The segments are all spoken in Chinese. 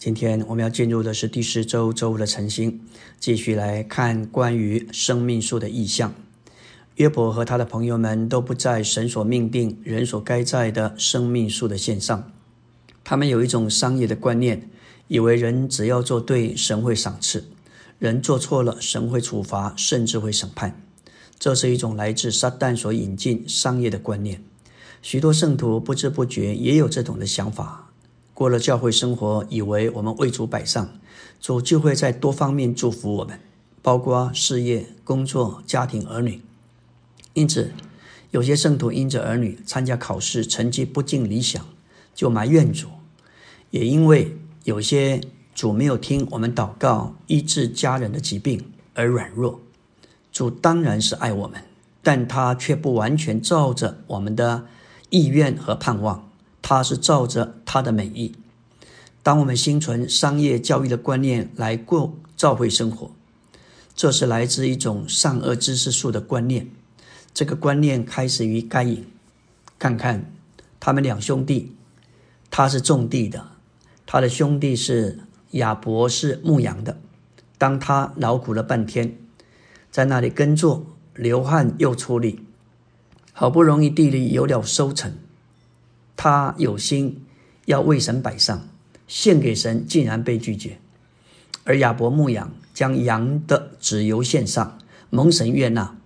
今天我们要进入的是第四周周五的晨星，继续来看关于生命树的意象。约伯和他的朋友们都不在神所命定、人所该在的生命树的线上。他们有一种商业的观念，以为人只要做对，神会赏赐；人做错了，神会处罚，甚至会审判。这是一种来自撒旦所引进商业的观念。许多圣徒不知不觉也有这种的想法。过了教会生活，以为我们为主摆上，主就会在多方面祝福我们，包括事业、工作、家庭、儿女。因此，有些圣徒因着儿女参加考试成绩不尽理想，就埋怨主；也因为有些主没有听我们祷告医治家人的疾病而软弱。主当然是爱我们，但他却不完全照着我们的意愿和盼望。他是照着他的美意。当我们心存商业教育的观念来过教会生活，这是来自一种善恶知识树的观念。这个观念开始于该隐。看看他们两兄弟，他是种地的，他的兄弟是亚伯是牧羊的。当他劳苦了半天，在那里耕作，流汗又出力，好不容易地里有了收成。他有心要为神摆上，献给神，竟然被拒绝。而亚伯牧羊，将羊的脂油献上，蒙神悦纳。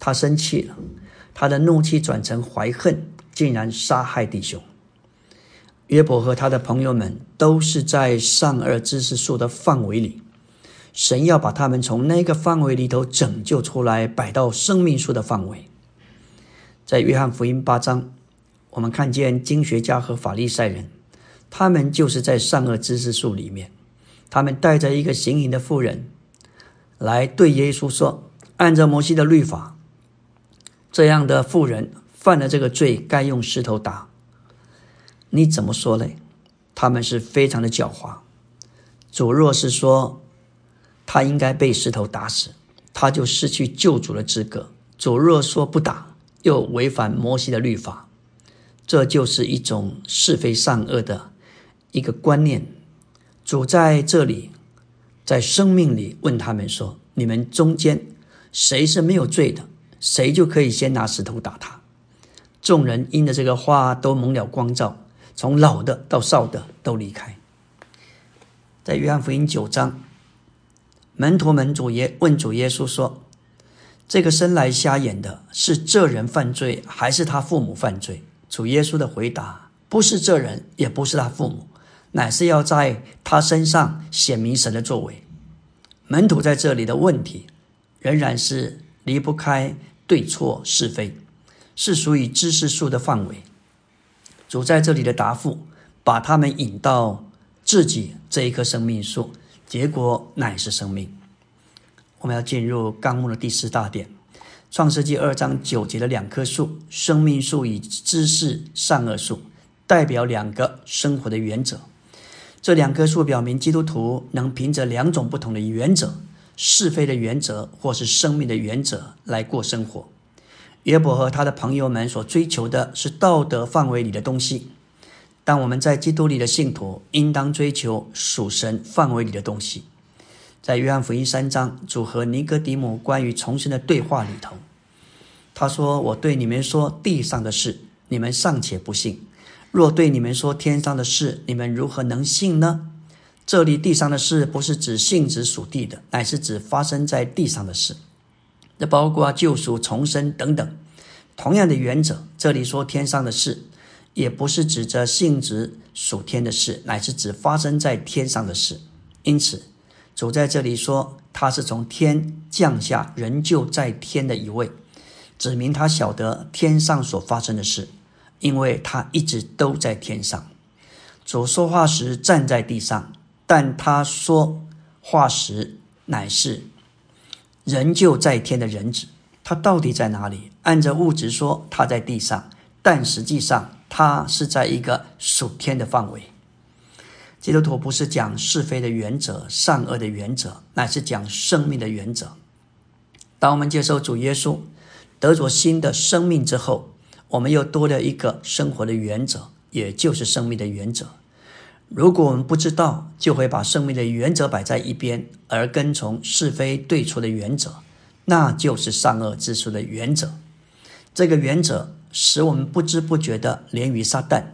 他生气了，他的怒气转成怀恨，竟然杀害弟兄。约伯和他的朋友们都是在善恶知识树的范围里，神要把他们从那个范围里头拯救出来，摆到生命树的范围。在约翰福音八章。我们看见经学家和法利赛人，他们就是在善恶知识树里面，他们带着一个行淫的妇人来对耶稣说：“按照摩西的律法，这样的妇人犯了这个罪，该用石头打。你怎么说呢？”他们是非常的狡猾。主若是说他应该被石头打死，他就失去救主的资格；主若说不打，又违反摩西的律法。这就是一种是非善恶的一个观念。主在这里，在生命里问他们说：“你们中间谁是没有罪的，谁就可以先拿石头打他。”众人因着这个话都蒙了光照，从老的到少的都离开。在约翰福音九章，门徒们主耶问主耶稣说：“这个生来瞎眼的是这人犯罪，还是他父母犯罪？”主耶稣的回答不是这人，也不是他父母，乃是要在他身上显明神的作为。门徒在这里的问题，仍然是离不开对错是非，是属于知识树的范围。主在这里的答复，把他们引到自己这一棵生命树，结果乃是生命。我们要进入纲目的第四大点。创世纪二章九节的两棵树，生命树与知识善恶树，代表两个生活的原则。这两棵树表明，基督徒能凭着两种不同的原则：是非的原则，或是生命的原则来过生活。约伯和他的朋友们所追求的是道德范围里的东西，但我们在基督里的信徒应当追求属神范围里的东西。在约翰福音三章，主和尼哥底母关于重生的对话里头，他说：“我对你们说地上的事，你们尚且不信；若对你们说天上的事，你们如何能信呢？”这里地上的事不是指性质属地的，乃是指发生在地上的事，这包括救赎、重生等等。同样的原则，这里说天上的事，也不是指着性质属天的事，乃是指发生在天上的事。因此。主在这里说，他是从天降下，仍旧在天的一位，指明他晓得天上所发生的事，因为他一直都在天上。主说话时站在地上，但他说话时乃是仍旧在天的人子。他到底在哪里？按照物质说，他在地上，但实际上他是在一个属天的范围。基督徒不是讲是非的原则、善恶的原则，乃是讲生命的原则。当我们接受主耶稣，得着新的生命之后，我们又多了一个生活的原则，也就是生命的原则。如果我们不知道，就会把生命的原则摆在一边，而跟从是非对错的原则，那就是善恶之术的原则。这个原则使我们不知不觉地连于撒旦，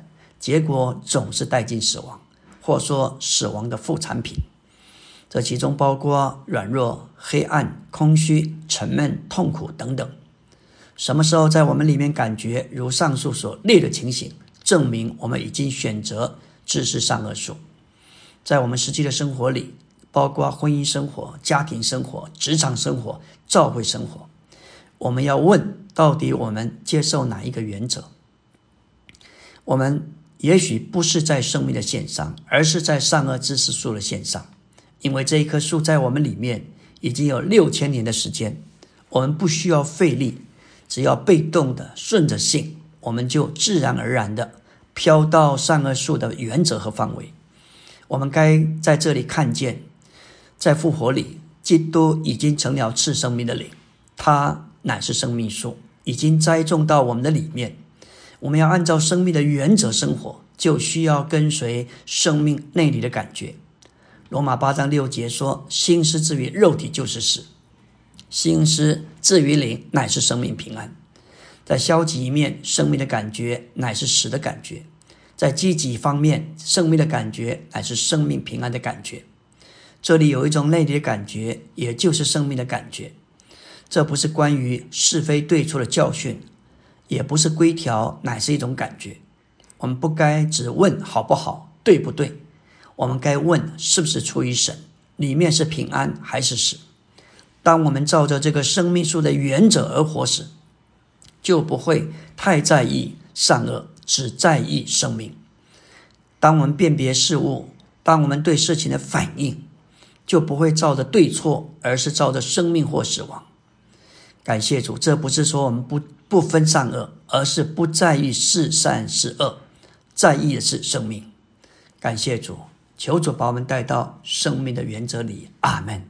结果总是带进死亡，或说死亡的副产品。这其中包括软弱、黑暗、空虚、沉闷、痛苦等等。什么时候在我们里面感觉如上述所列的情形，证明我们已经选择知识善恶术。在我们实际的生活里，包括婚姻生活、家庭生活、职场生活、教会生活，我们要问：到底我们接受哪一个原则？我们也许不是在生命的线上，而是在善恶知识树的线上。因为这一棵树在我们里面已经有六千年的时间，我们不需要费力，只要被动的顺着性，我们就自然而然的飘到善恶树的原则和范围。我们该在这里看见，在复活里，基督已经成了赐生命的灵，他乃是生命树，已经栽种到我们的里面。我们要按照生命的原则生活，就需要跟随生命内里的感觉。罗马八章六节说：“心思至于肉体就是死，心思至于灵乃是生命平安。”在消极一面，生命的感觉乃是死的感觉；在积极方面，生命的感觉乃是生命平安的感觉。这里有一种内里的感觉，也就是生命的感觉。这不是关于是非对错的教训，也不是规条，乃是一种感觉。我们不该只问好不好，对不对。我们该问是不是出于神？里面是平安还是死？当我们照着这个生命树的原则而活时，就不会太在意善恶，只在意生命。当我们辨别事物，当我们对事情的反应，就不会照着对错，而是照着生命或死亡。感谢主，这不是说我们不不分善恶，而是不在意是善是恶，在意的是生命。感谢主。求主把我们带到生命的原则里，阿门。